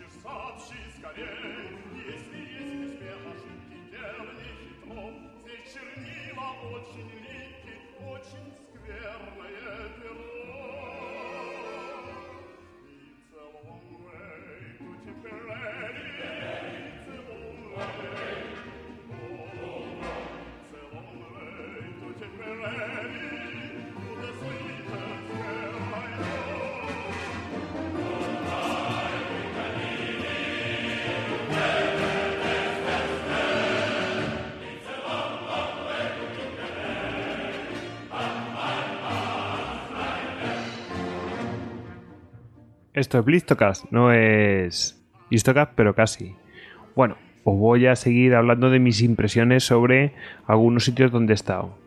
хочешь, сообщи скорей. Если есть успех, ошибки верный хитров, Здесь чернила очень лики, очень скверное перо. Esto es Blistocast, no es Histocast, pero casi. Bueno, os voy a seguir hablando de mis impresiones sobre algunos sitios donde he estado.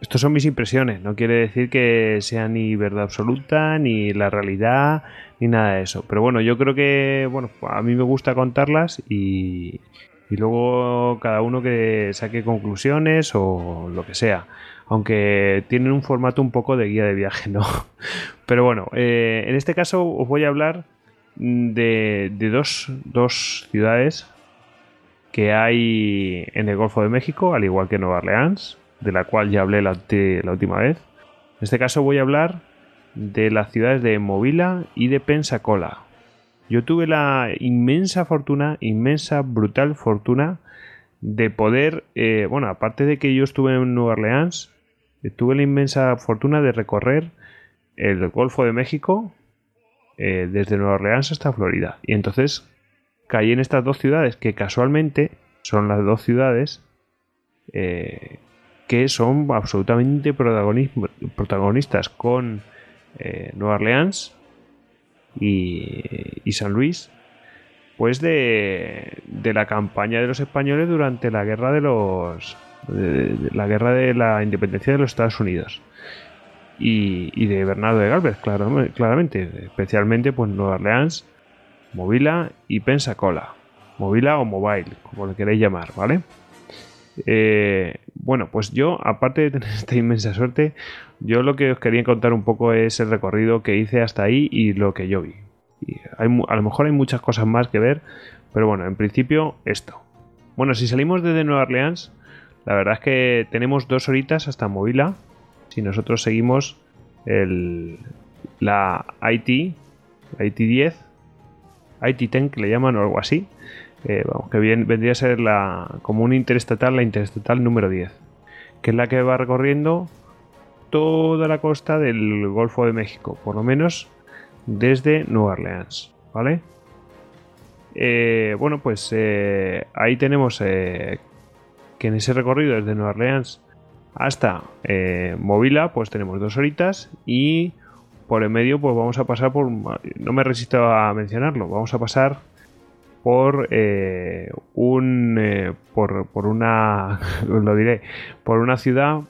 Estos son mis impresiones, no quiere decir que sea ni verdad absoluta, ni la realidad, ni nada de eso. Pero bueno, yo creo que, bueno, a mí me gusta contarlas y, y luego cada uno que saque conclusiones o lo que sea aunque tienen un formato un poco de guía de viaje, ¿no? Pero bueno, eh, en este caso os voy a hablar de, dos, ciudades que hay en el Golfo de México, al igual que Nueva Orleans, de la cual ya hablé la, última vez. En este caso voy a hablar de las ciudades de Movila y de Pensacola. Yo tuve la inmensa fortuna, inmensa, brutal fortuna de poder, eh, bueno, aparte de que yo estuve en Nueva Orleans, tuve la inmensa fortuna de recorrer el Golfo de México eh, desde Nueva Orleans hasta Florida. Y entonces caí en estas dos ciudades que casualmente son las dos ciudades eh, que son absolutamente protagonistas con eh, Nueva Orleans y, San Luis, pues de, de la campaña de los españoles durante la guerra de los de, la guerra de la independencia de los Estados Unidos y, de Bernardo de Galvez, claramente, especialmente pues Nueva Orleans, Movila y Pensacola, Movila o Mobile, como le queréis llamar, ¿vale? Eh, bueno, pues yo, aparte de tener esta inmensa suerte, yo lo que os quería contar un poco es el recorrido que hice hasta ahí y lo que yo vi. hay, a lo mejor hay muchas cosas más que ver, pero bueno, en principio esto. Bueno, si salimos desde Nueva Orleans, la verdad es que tenemos dos horitas hasta Movila. Si nosotros seguimos el, la IT, IT 10, IT 10 que le llaman o algo así, eh, que bien, vendría a ser la, como una interestatal, la interestatal número 10, que es la que va recorriendo toda la costa del Golfo de México, por lo menos desde Nueva Orleans, ¿vale? Eh, bueno, pues eh, ahí tenemos que en ese recorrido desde Nueva Orleans hasta eh, Movila, pues tenemos dos horitas y por el medio, pues vamos a pasar por. No me resisto a mencionarlo, vamos a pasar por eh, un. Eh, por, por una. lo diré, por una ciudad.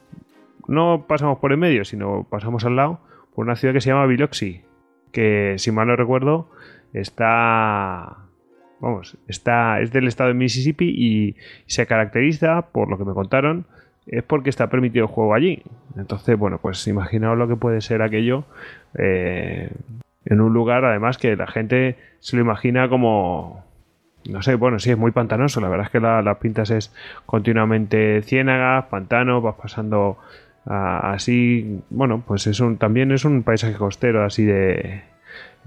No pasamos por el medio, sino pasamos al lado, por una ciudad que se llama Biloxi, que si mal no recuerdo, está Vamos, está, es del estado de Mississippi y se caracteriza, por lo que me contaron, es porque está permitido el juego allí. Entonces, bueno, pues imaginaos lo que puede ser aquello eh, en un lugar, además, que la gente se lo imagina como. No sé, bueno, sí, es muy pantanoso. La verdad es que las pintas es continuamente ciénagas, pantanos, vas pasando así. Bueno, pues es un, también es un paisaje costero, así de.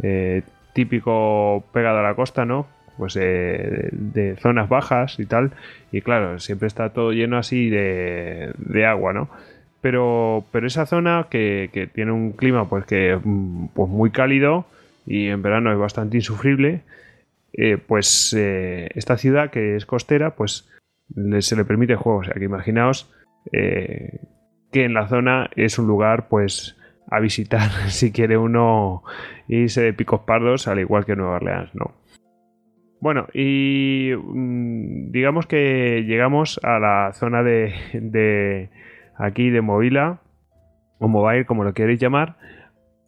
Eh, típico pegado a la costa, ¿no? Pues de, zonas bajas y tal. Y claro, siempre está todo lleno así de, agua, ¿no? Pero, pero esa zona que, tiene un clima pues que pues muy cálido y en verano es bastante insufrible, eh, pues eh, esta ciudad que es costera, pues se le permite juego. O sea que imaginaos eh, que en la zona es un lugar pues a visitar si quiere uno irse de picos pardos al igual que Nueva Orleans, ¿no? Bueno, y mm, digamos que llegamos a la zona de, aquí de Movila, o Mobile, como lo queréis llamar.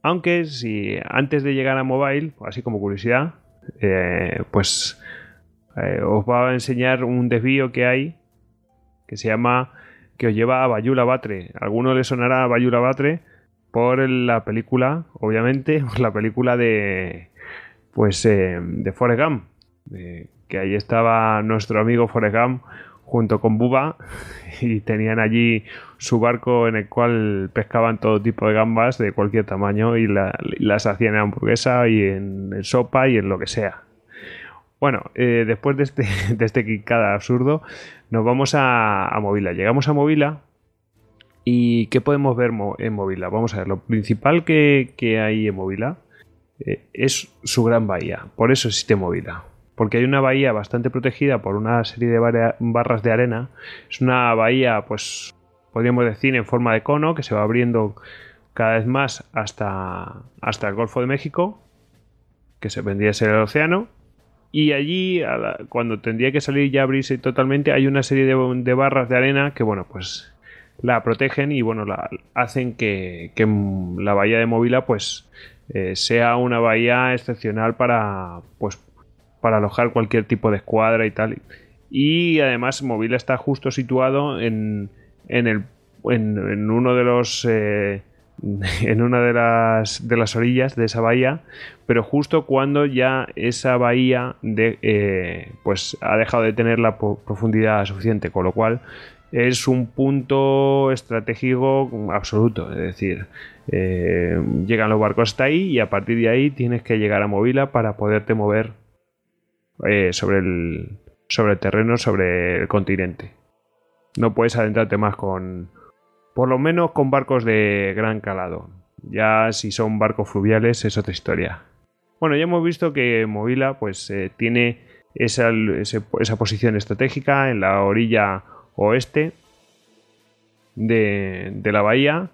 Aunque si antes de llegar a Mobile, así como curiosidad, eh, pues eh, os va a enseñar un desvío que hay que se llama que os lleva a Bayula Batre. Alguno le sonará a Bayula Batre por la película, obviamente, por la película de pues eh, de Forrest Gump, que ahí estaba nuestro amigo Forrest Gump junto con Buba y tenían allí su barco en el cual pescaban todo tipo de gambas de cualquier tamaño y las hacían en hamburguesa y en, sopa y en lo que sea. Bueno, eh, después de este, de este absurdo, nos vamos a, a Movila. Llegamos a Movila y ¿qué podemos ver en Movila? Vamos a ver, lo principal que, hay en Movila eh, es su gran bahía. Por eso existe Movila porque hay una bahía bastante protegida por una serie de barras de arena. Es una bahía, pues, podríamos decir, en forma de cono que se va abriendo cada vez más hasta, hasta el Golfo de México, que se vendría a ser el océano. Y allí, cuando tendría que salir ya abrirse totalmente, hay una serie de, barras de arena que, bueno, pues la protegen y, bueno, la, hacen que, la bahía de Movila, pues, eh, sea una bahía excepcional para, pues, para alojar cualquier tipo de escuadra y tal. Y además Movila está justo situado en, en, el, en, uno de los... Eh, en una de las, de las orillas de esa bahía, pero justo cuando ya esa bahía de, eh, pues ha dejado de tener la profundidad suficiente, con lo cual es un punto estratégico absoluto, es decir, eh, llegan los barcos hasta ahí y a partir de ahí tienes que llegar a Movila para poderte mover eh, sobre, el, sobre terreno, sobre el continente. No puedes adentrarte más con, por lo menos con barcos de gran calado. Ya si son barcos fluviales es otra historia. Bueno, ya hemos visto que Movila pues eh, tiene esa, esa, posición estratégica en la orilla oeste de, de la bahía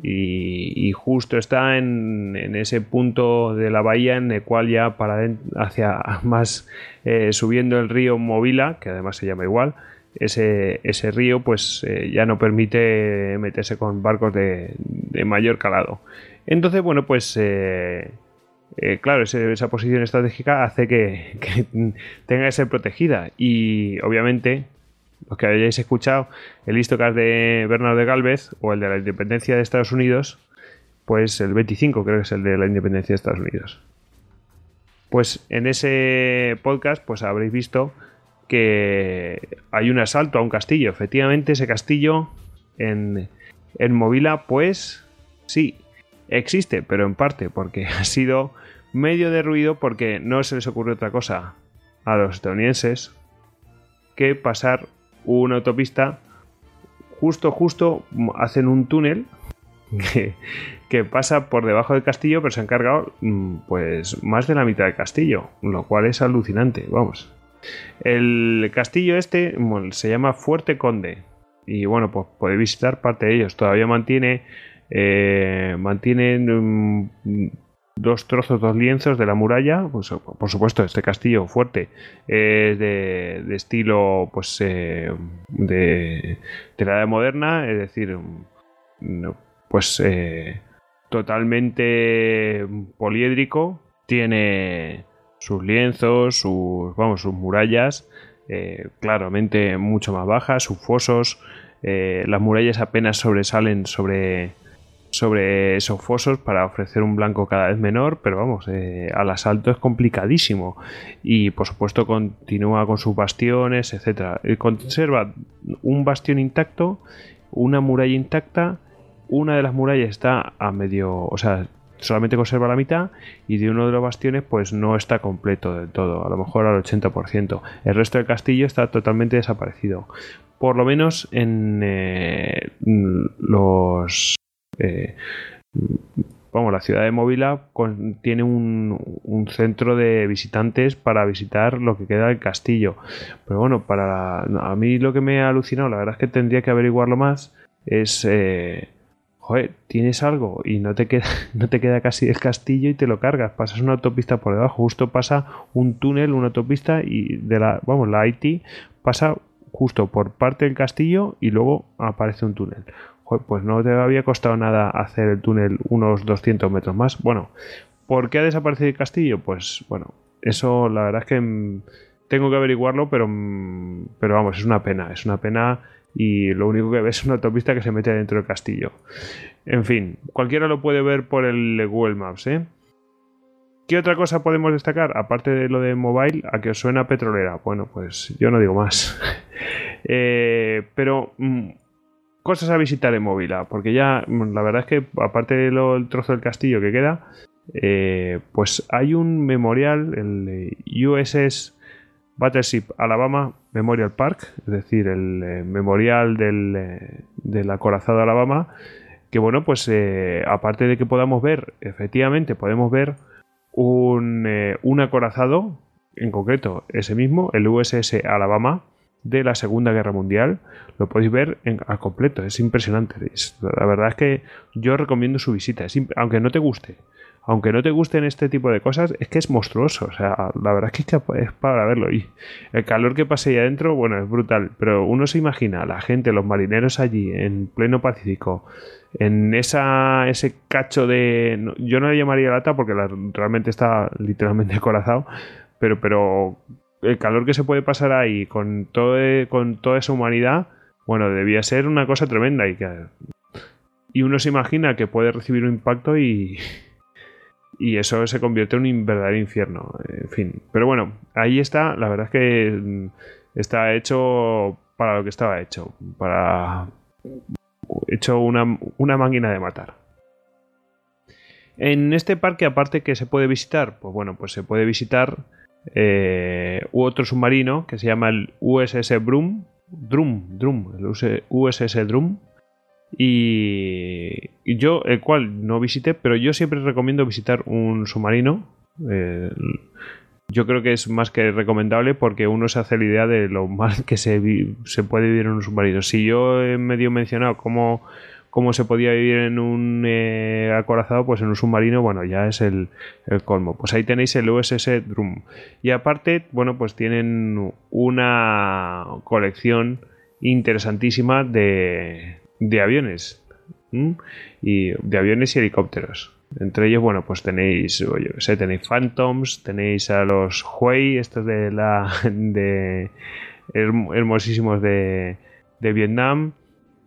y, justo está en, ese punto de la bahía en el cual ya para hacia más eh, subiendo el río Movila, que además se llama igual, ese, ese río pues eh, ya no permite meterse con barcos de, mayor calado. Entonces, bueno, pues eh, claro, esa posición estratégica hace que, que, tenga que ser protegida y obviamente los que hayáis escuchado el histocast de Bernardo de Galvez o el de la independencia de Estados Unidos, pues el 25 creo que es el de la independencia de Estados Unidos. Pues en ese podcast pues habréis visto que hay un asalto a un castillo. Efectivamente ese castillo en, en Movila pues sí, existe, pero en parte porque ha sido medio derruido porque no se les ocurre otra cosa a los estadounidenses que pasar una autopista, justo, justo hacen un túnel que, pasa por debajo del castillo, pero se han cargado mm, pues más de la mitad del castillo, lo cual es alucinante, vamos. El castillo este se llama Fuerte Conde y bueno, pues podéis visitar parte de ellos. Todavía mantiene eh, mm, dos trozos, dos lienzos de la muralla. Pues, por supuesto, este castillo fuerte es de, estilo pues eh, de, la edad moderna, es decir, pues eh, totalmente poliédrico. Tiene sus lienzos, sus, vamos, sus murallas, eh, claramente mucho más bajas, sus fosos. las murallas apenas sobresalen sobre sobre esos fosos para ofrecer un blanco cada vez menor, pero vamos, eh, al asalto es complicadísimo. Y por supuesto continúa con sus bastiones, etcétera. Conserva un bastión intacto, una muralla intacta, una de las murallas está a medio, o sea, solamente conserva la mitad y de uno de los bastiones pues no está completo del todo, a lo mejor al 80%. El resto del castillo está totalmente desaparecido. Por lo menos en eh, los eh, vamos, la ciudad de Móvila tiene un, centro de visitantes para visitar lo que queda del castillo. Pero bueno, para a mí lo que me ha alucinado, la verdad es que tendría que averiguarlo más, es... Eh, joder, tienes algo y no te queda, no te queda casi el castillo y te lo cargas, pasas una autopista por debajo, justo pasa un túnel, una autopista y de la, vamos, la IT pasa justo por parte del castillo y luego aparece un túnel pues no te había costado nada hacer el túnel unos 200 metros más. Bueno, ¿por qué ha desaparecido el castillo? Pues bueno, eso la verdad es que mm, tengo que averiguarlo, pero, mm, pero vamos, es una pena, es una pena y lo único que ves es una autopista que se mete dentro del castillo. En fin, cualquiera lo puede ver por el Google Maps, ¿eh? ¿Qué otra cosa podemos destacar? Aparte de lo de mobile, a que os suena petrolera. Bueno, pues yo no digo más. Eh, pero mm, cosas a visitar en Móvila, porque ya la verdad es que aparte del trozo del castillo que queda, eh, pues hay un memorial, el USS Battleship Alabama Memorial Park, es decir, el eh, memorial del, del acorazado Alabama, que bueno, pues aparte de que podamos ver, efectivamente podemos ver un, eh, un acorazado, en concreto ese mismo, el USS Alabama, de la Segunda Guerra Mundial. Lo podéis ver en, al completo, es impresionante. la verdad es que yo recomiendo su visita, aunque no te guste. Aunque no te gusten este tipo de cosas, es que es monstruoso. O sea, la verdad es que es para verlo. Y el calor que pase ahí adentro, bueno, es brutal. Pero uno se imagina, la gente, los marineros allí, en pleno Pacífico, en esa, ese cacho de... Yo no le llamaría lata porque realmente está literalmente acorazado, pero, pero el calor que se puede pasar ahí con, todo, con toda esa humanidad, bueno, debía ser una cosa tremenda y que... Y uno se imagina que puede recibir un impacto y, y eso se convierte en un verdadero infierno. En fin, pero bueno, ahí está. La verdad es que está hecho para lo que estaba hecho, para hecho una, una máquina de matar. En este parque, aparte que se puede visitar, pues bueno, pues se puede visitar eh, otro submarino que se llama el USS Brum, Drum, Drum, el USS Drum. Y, yo, el cual no visité, pero yo siempre recomiendo visitar un submarino. Eh, yo creo que es más que recomendable porque uno se hace la idea de lo mal que se puede vivir en un submarino. Si yo he medio mencionado cómo, cómo se podía vivir en un eh, acorazado, pues en un submarino, bueno, ya es el, colmo. Pues ahí tenéis el USS Drum. Y aparte, bueno, pues tienen una colección interesantísima de, aviones. Y de aviones y helicópteros. Entre ellos, bueno, pues tenéis, yo sé, tenéis Phantoms, tenéis a los Huey, estos de la. de. hermosísimos de Vietnam.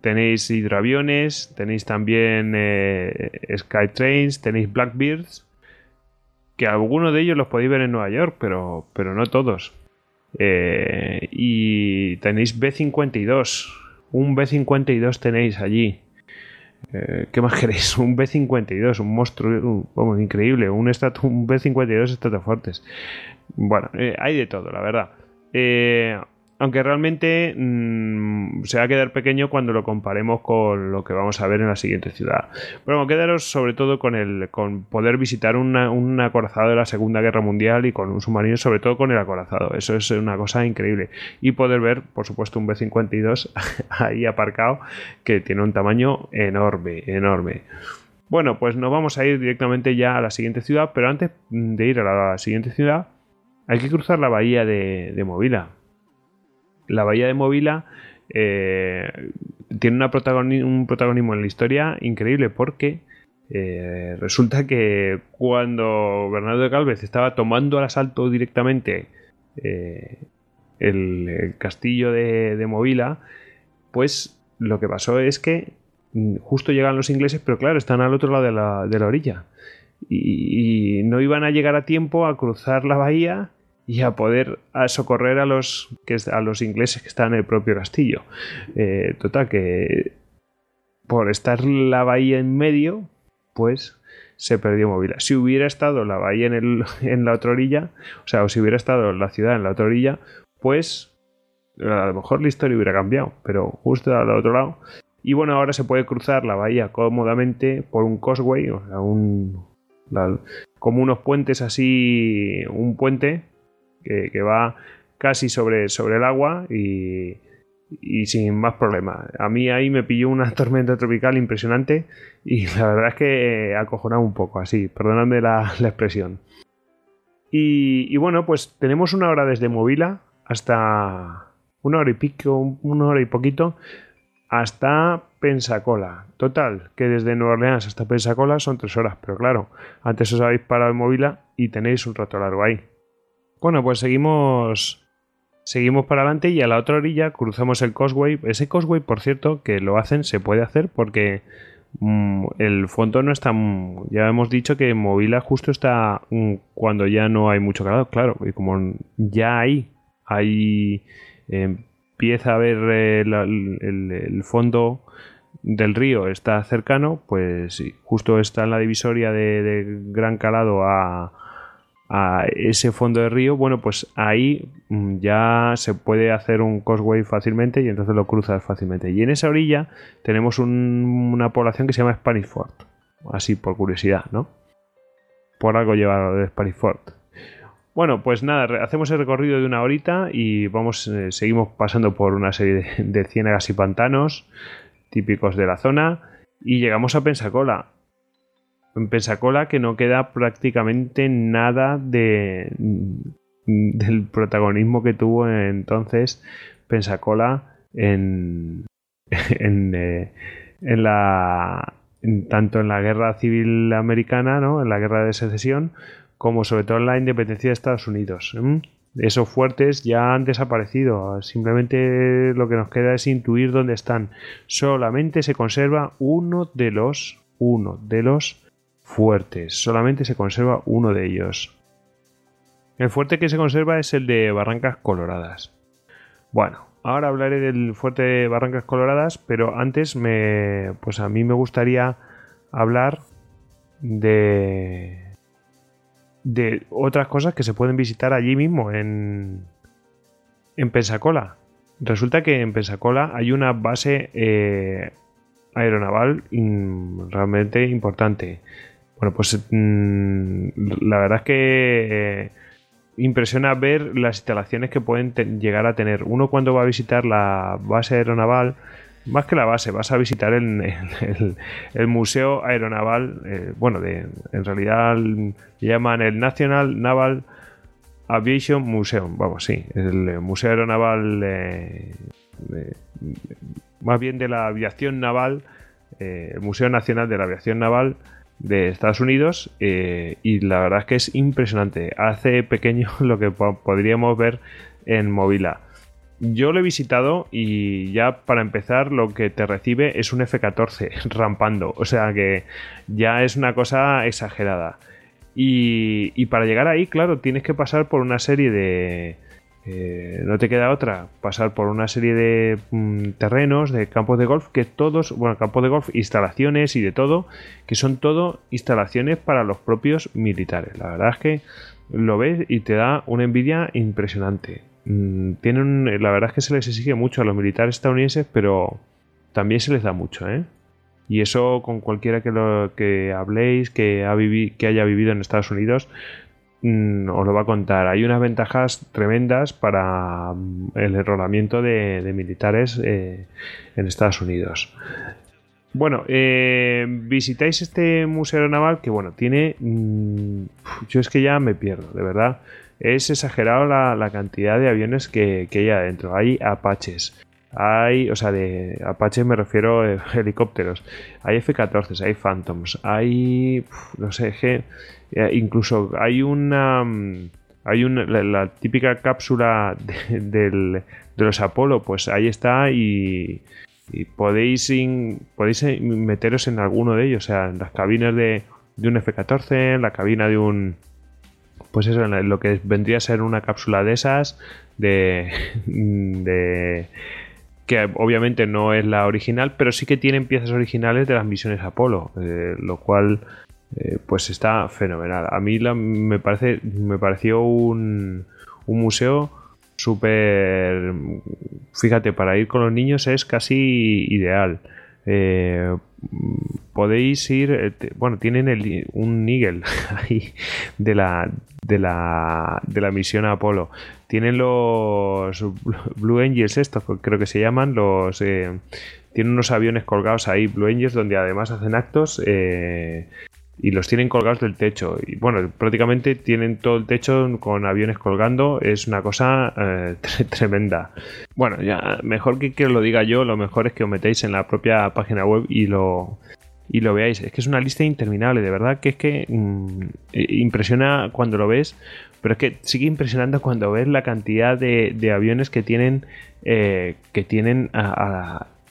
Tenéis hidroaviones, tenéis también eh, Skytrains, tenéis Blackbeards, que algunos de ellos los podéis ver en Nueva York, pero, pero no todos. Eh, y tenéis B-52, un B-52 tenéis allí. Eh, ¿Qué más queréis? Un B-52, un monstruo un, increíble, un, un B-52 fuertes. Bueno, eh, hay de todo, la verdad. Eh, aunque realmente mm, se va a quedar pequeño cuando lo comparemos con lo que vamos a ver en la siguiente ciudad. Pero bueno, quedaros sobre todo con el con poder visitar un acorazado de la Segunda Guerra Mundial y con un submarino, sobre todo con el acorazado. Eso es una cosa increíble. Y poder ver, por supuesto, un B-52 ahí aparcado que tiene un tamaño enorme, enorme. Bueno, pues nos vamos a ir directamente ya a la siguiente ciudad, pero antes de ir a la, siguiente ciudad hay que cruzar la bahía de, de Movila la bahía de Movila eh, tiene un protagonismo en la historia increíble porque eh, resulta que cuando Bernardo de Galvez estaba tomando al asalto directamente eh, el, castillo de, Movila, pues lo que pasó es que mm, justo llegan los ingleses, pero claro, están al otro lado de la, de la orilla. y, no iban a llegar a tiempo a cruzar la bahía y a poder socorrer a los, que, a los ingleses que están en el propio castillo. Eh, total, que por estar la bahía en medio, pues se perdió Movila. Si hubiera estado la bahía en, el, en la otra orilla, o sea, o si hubiera estado la ciudad en la otra orilla, pues a lo mejor la historia hubiera cambiado, pero justo al otro lado. Y bueno, ahora se puede cruzar la bahía cómodamente por un causeway, o sea, un, como unos puentes así, un puente que, va casi sobre, sobre el agua y, sin más problemas. A mí ahí me pilló una tormenta tropical impresionante y la verdad es que acojonado un poco, así, perdonadme la, expresión. Y, bueno, pues tenemos una hora desde Movila hasta una hora y pico, una hora y poquito, hasta Pensacola. Total, que desde Nueva Orleans hasta Pensacola son tres horas, pero claro, antes os habéis parado en Movila y tenéis un rato largo ahí. Bueno, pues seguimos. Seguimos para adelante y a la otra orilla cruzamos el Causeway. Ese Causeway, por cierto, que lo hacen, se puede hacer porque mm, el fondo no está. Ya hemos dicho que Movila justo está mm, cuando ya no hay mucho calor, claro. Y como ya hay, hay empieza a ver eh, el, fondo del río está cercano, pues justo está en la divisoria de gran calado a, a ese fondo de río, bueno, pues ahí mm, ya se puede hacer un causeway fácilmente y entonces lo cruzas fácilmente. Y en esa orilla tenemos una población que se llama Spanish Fort, así por curiosidad, ¿no? Por algo lleva de Spanish Fort. Bueno, pues nada, hacemos el recorrido de una horita y vamos, eh, seguimos pasando por una serie de, de ciénagas y pantanos típicos de la zona y llegamos a Pensacola en Pensacola que no queda prácticamente nada de, del protagonismo que tuvo entonces Pensacola en, en, eh, en la tanto en la guerra civil americana, ¿no? en la guerra de secesión, como sobre todo en la independencia de Estados Unidos. Esos fuertes ya han desaparecido. Simplemente lo que nos queda es intuir dónde están. Solamente se conserva uno de los, uno de los fuertes. Solamente se conserva uno de ellos. El fuerte que se conserva es el de Barrancas Coloradas. Bueno, ahora hablaré del fuerte de Barrancas Coloradas, pero antes me, pues a mí me gustaría hablar de de otras cosas que se pueden visitar allí mismo en en Pensacola. Resulta que en Pensacola hay una base eh, aeronaval realmente importante. Bueno, pues mm, la verdad es que eh, impresiona ver las instalaciones que pueden llegar a tener. Uno cuando va a visitar la base aeronaval, más que la base, vas a visitar el, museo aeronaval, eh, bueno, en realidad le llaman el National Naval Aviation Museum, vamos, sí, el Museo Aeronaval, eh, más bien de la aviación naval, el Museo Nacional de la Aviación Naval de Estados Unidos eh, y la verdad es que es impresionante. Hace pequeño lo que podríamos ver en Movila. Yo lo he visitado y ya para empezar lo que te recibe es un F-14 rampando. O sea que ya es una cosa exagerada. y para llegar ahí, claro, tienes que pasar por una serie de, eh, no te queda otra pasar por una serie de mm, terrenos, de campos de golf, que todos, bueno, campos de golf, instalaciones y de todo, que son todo instalaciones para los propios militares. La verdad es que lo ves y te da una envidia impresionante. Mm, tienen, la verdad es que se les exige mucho a los militares estadounidenses, pero también se les da mucho, ¿eh? Y eso con cualquiera que, lo, que habléis, que, ha que haya vivido en Estados Unidos, os lo va a contar. Hay unas ventajas tremendas para mm, el enrolamiento de, militares eh, en Estados Unidos. Bueno, eh, visitáis este museo naval que, bueno, tiene... Mm, yo es que ya me pierdo, de verdad. Es exagerado la, cantidad de aviones que, hay adentro. Hay apaches, hay, o sea, de Apache me refiero a helicópteros. Hay F-14, hay Phantoms, hay, no sé, eh, incluso hay una, mm, hay una, la, típica cápsula de, los Apolo, pues ahí está y, podéis, podéis meteros en alguno de ellos, o sea, en las cabinas de, de un F-14, en la cabina de un, pues eso, lo que vendría a ser una cápsula de esas, de, de que obviamente no es la original, pero sí que tienen piezas originales de las misiones Apolo, eh, lo cual eh, pues está fenomenal. A mí me, parece, me pareció un, un museo súper... Fíjate, para ir con los niños es casi ideal. Eh, podéis ir, bueno, tienen un Nigel ahí de la, de la, de la misión Apolo. Tienen los Blue Angels, estos creo que se llaman, los... Eh, tienen unos aviones colgados ahí, Blue Angels, donde además hacen actos eh, y los tienen colgados del techo. Y bueno, prácticamente tienen todo el techo con aviones colgando. Es una cosa eh, tremenda. Bueno, ya mejor que que lo diga yo, lo mejor es que os metéis en la propia página web y lo, y lo veáis. Es que es una lista interminable, de verdad que es que mm, impresiona cuando lo ves, pero es que sigue impresionando cuando ves la cantidad de, aviones que tienen, eh, que tienen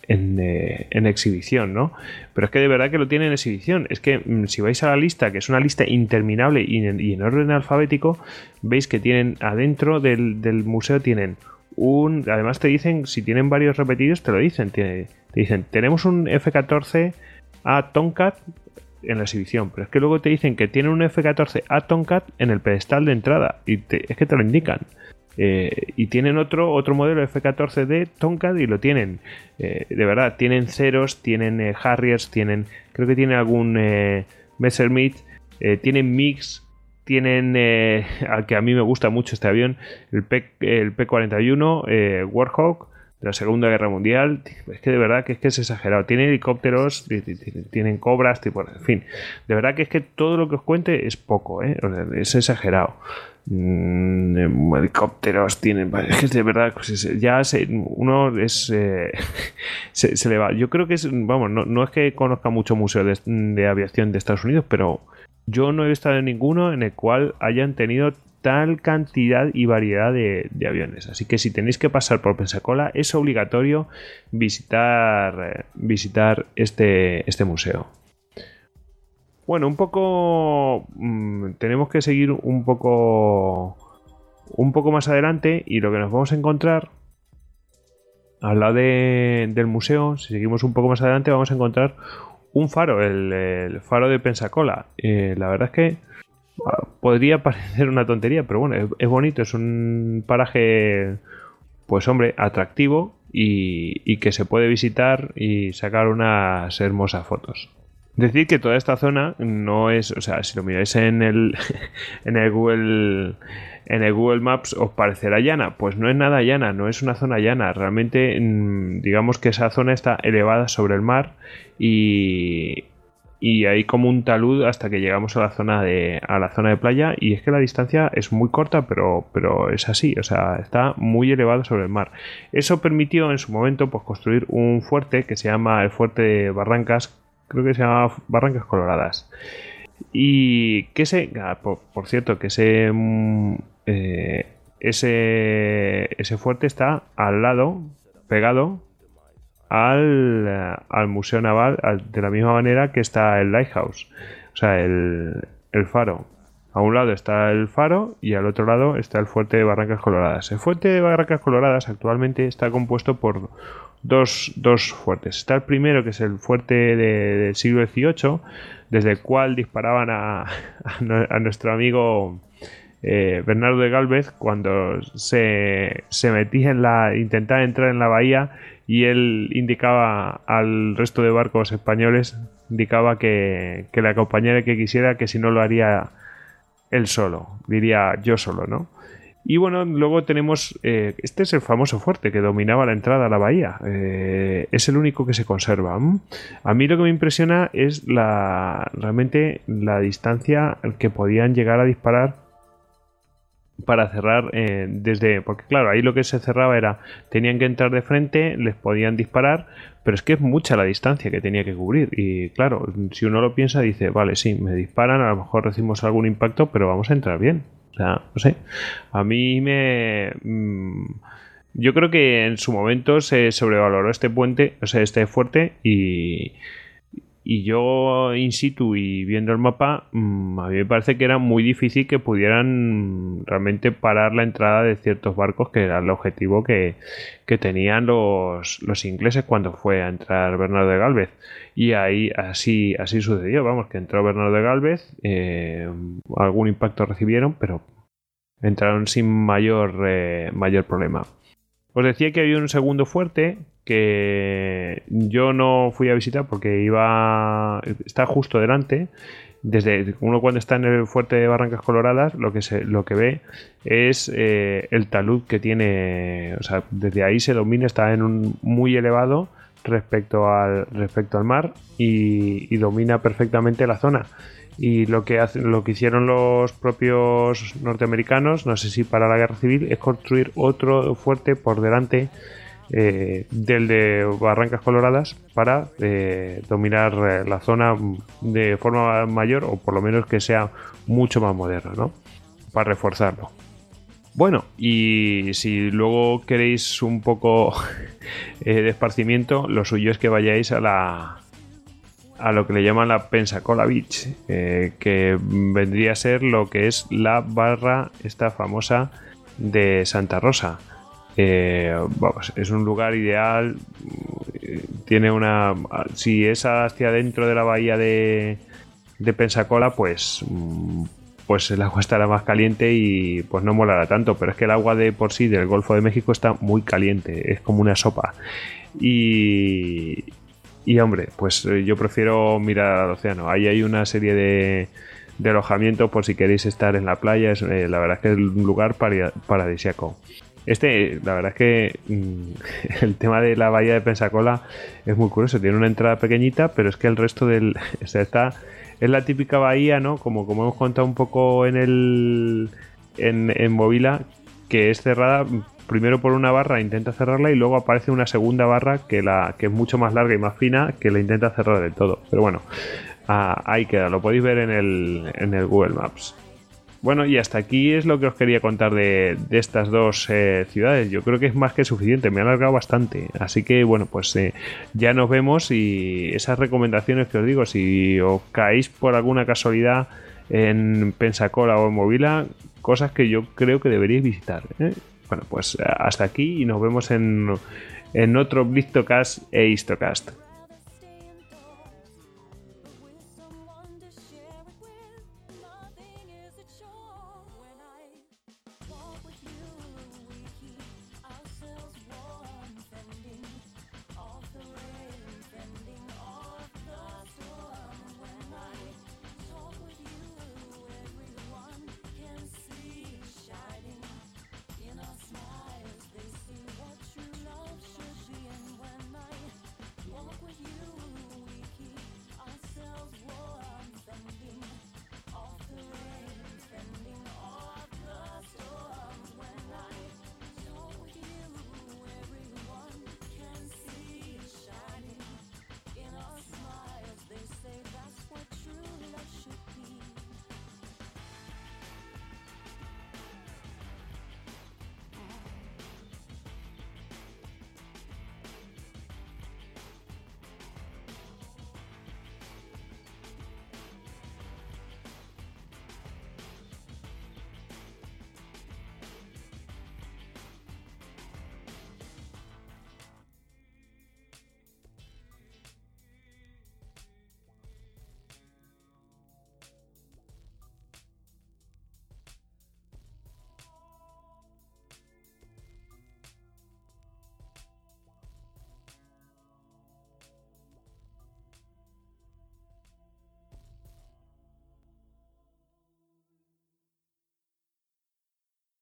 eh, en, exhibición, ¿no? Pero es que de verdad que lo tiene en exhibición. Es que mm, si vais a la lista, que es una lista interminable y en, orden alfabético, veis que tienen adentro del, museo tienen un... Además te dicen, si tienen varios repetidos, te lo dicen. Te, dicen, tenemos un F-14 a Tomcat en la exhibición, pero es que luego te dicen que tienen un F-14 a Tomcat en el pedestal de entrada y es que te lo indican. Eh, y tienen otro, otro modelo F-14 de Tomcat y lo tienen. Eh, de verdad, tienen ceros, tienen eh, Harriers, tienen. Creo que tienen algún Messerschmitt, tienen Mix, tienen. al que a mí me gusta mucho este avión, el, P, el P-41 Warhawk de la Segunda Guerra Mundial. Es que de verdad que es que es exagerado. Tienen helicópteros, tienen cobras, tipo, en fin. De verdad que es que todo lo que os cuente es poco, es exagerado. Mm, helicópteros tienen es que de verdad pues ya uno es eh, se, le va. Yo creo que es vamos no, es que conozca mucho museo de, aviación de Estados Unidos pero yo no he estado en ninguno en el cual hayan tenido tal cantidad y variedad de, aviones. Así que si tenéis que pasar por Pensacola es obligatorio visitar eh, visitar este este museo bueno, un poco. Mm, tenemos que seguir un poco. Un poco más adelante. Y lo que nos vamos a encontrar. Al lado del museo, si seguimos un poco más adelante, vamos a encontrar un faro, el, faro de Pensacola. Eh, la verdad es que ah, podría parecer una tontería, pero bueno, es, bonito, es un paraje, pues hombre, atractivo y, y, que se puede visitar y sacar unas hermosas fotos. Decir que toda esta zona no es, o sea, si lo miráis en el, en el Google en el Google Maps os parecerá llana, pues no es nada llana, no es una zona llana, realmente mm, digamos que esa zona está elevada sobre el mar y, y hay como un talud hasta que llegamos a la zona de a la zona de playa. Y es que la distancia es muy corta pero pero es así. O sea está muy elevado sobre el mar. Eso permitió en su momento pues construir un fuerte que se llama el fuerte de Barrancas creo que se llama Barrancas Coloradas. Y que ese, ah, por, cierto, que ese, mm, eh, ese, ese fuerte está al lado, pegado al, al Museo Naval, de la misma manera que está el Lighthouse, o sea, el, el faro. A un lado está el faro y al otro lado está el fuerte de Barrancas Coloradas. El fuerte de Barrancas Coloradas actualmente está compuesto por dos, dos fuertes. Está el primero, que es el fuerte del siglo XVIII, desde el cual disparaban a, a, nuestro amigo eh, Bernardo de Galvez cuando se, se, metía en la. intentaba entrar en la bahía y él indicaba al resto de barcos españoles, indicaba que, que le acompañara que quisiera, que si no lo haría él solo, diría yo solo, ¿no? Y bueno, luego tenemos, eh, este es el famoso fuerte que dominaba la entrada a la bahía. Eh, es el único que se conserva. A mí lo que me impresiona es la realmente la distancia que podían llegar a disparar para cerrar eh, desde porque claro ahí lo que se cerraba era tenían que entrar de frente les podían disparar pero es que es mucha la distancia que tenía que cubrir y claro si uno lo piensa dice vale sí me disparan a lo mejor recibimos algún impacto pero vamos a entrar bien o sea, no sé. A mí me. Mm, yo creo que en su momento se sobrevaloró este puente, o sea, este fuerte, y, y yo in situ y viendo el mapa, mm, a mí me parece que era muy difícil que pudieran realmente parar la entrada de ciertos barcos, que era el objetivo que, tenían los, los, ingleses cuando fue a entrar Bernardo de Galvez. Y ahí así, así sucedió, vamos, que entró Bernardo de Galvez, eh, algún impacto recibieron, pero entraron sin mayor, eh, mayor problema. Os decía que había un segundo fuerte que yo no fui a visitar porque iba está justo delante. Desde uno cuando está en el fuerte de Barrancas Coloradas, lo que se, lo que ve es eh, el talud que tiene, o sea, desde ahí se domina, está en un muy elevado respecto al respecto al mar y, y domina perfectamente la zona y lo que hacen, lo que hicieron los propios norteamericanos, no sé si para la guerra civil, es construir otro fuerte por delante eh, del de Barrancas Coloradas para eh, dominar eh, la zona de forma mayor o por lo menos que sea mucho más moderno, ¿no? Para reforzarlo. Bueno, y si luego queréis un poco de esparcimiento, lo suyo es que vayáis a la a lo que le llaman la Pensacola Beach, eh, que vendría a ser lo que es la barra esta famosa de Santa Rosa. Eh, vamos, es un lugar ideal. Tiene una. Si es hacia dentro de la bahía de, de Pensacola, pues pues el agua estará más caliente y pues no molará tanto, pero es que el agua de por sí del Golfo de México está muy caliente, es como una sopa. Y, y hombre, pues eh, yo prefiero mirar al océano. Ahí hay una serie de, alojamientos por si queréis estar en la playa. Es, eh, la verdad es que es un lugar paradisiaco. Este, la verdad es que mm, el tema de la bahía de Pensacola es muy curioso. Tiene una entrada pequeñita, pero es que el resto del. O sea, está es la típica bahía, ¿no? Como, como hemos contado un poco en el. En, en Movila, que es cerrada primero por una barra, intenta cerrarla y luego aparece una segunda barra que, la, que es mucho más larga y más fina que la intenta cerrar del todo. Pero bueno, ah, ahí queda, lo podéis ver en el, en el Google Maps. Bueno, y hasta aquí es lo que os quería contar de, estas dos eh, ciudades. Yo creo que es más que suficiente, me ha alargado bastante. Así que, bueno, pues eh, ya nos vemos y esas recomendaciones que os digo, si os caéis por alguna casualidad en Pensacola o en Movila, cosas que yo creo que deberíais visitar. ¿eh? Bueno, pues hasta aquí y nos vemos en, en otro Blistocast e Histocast.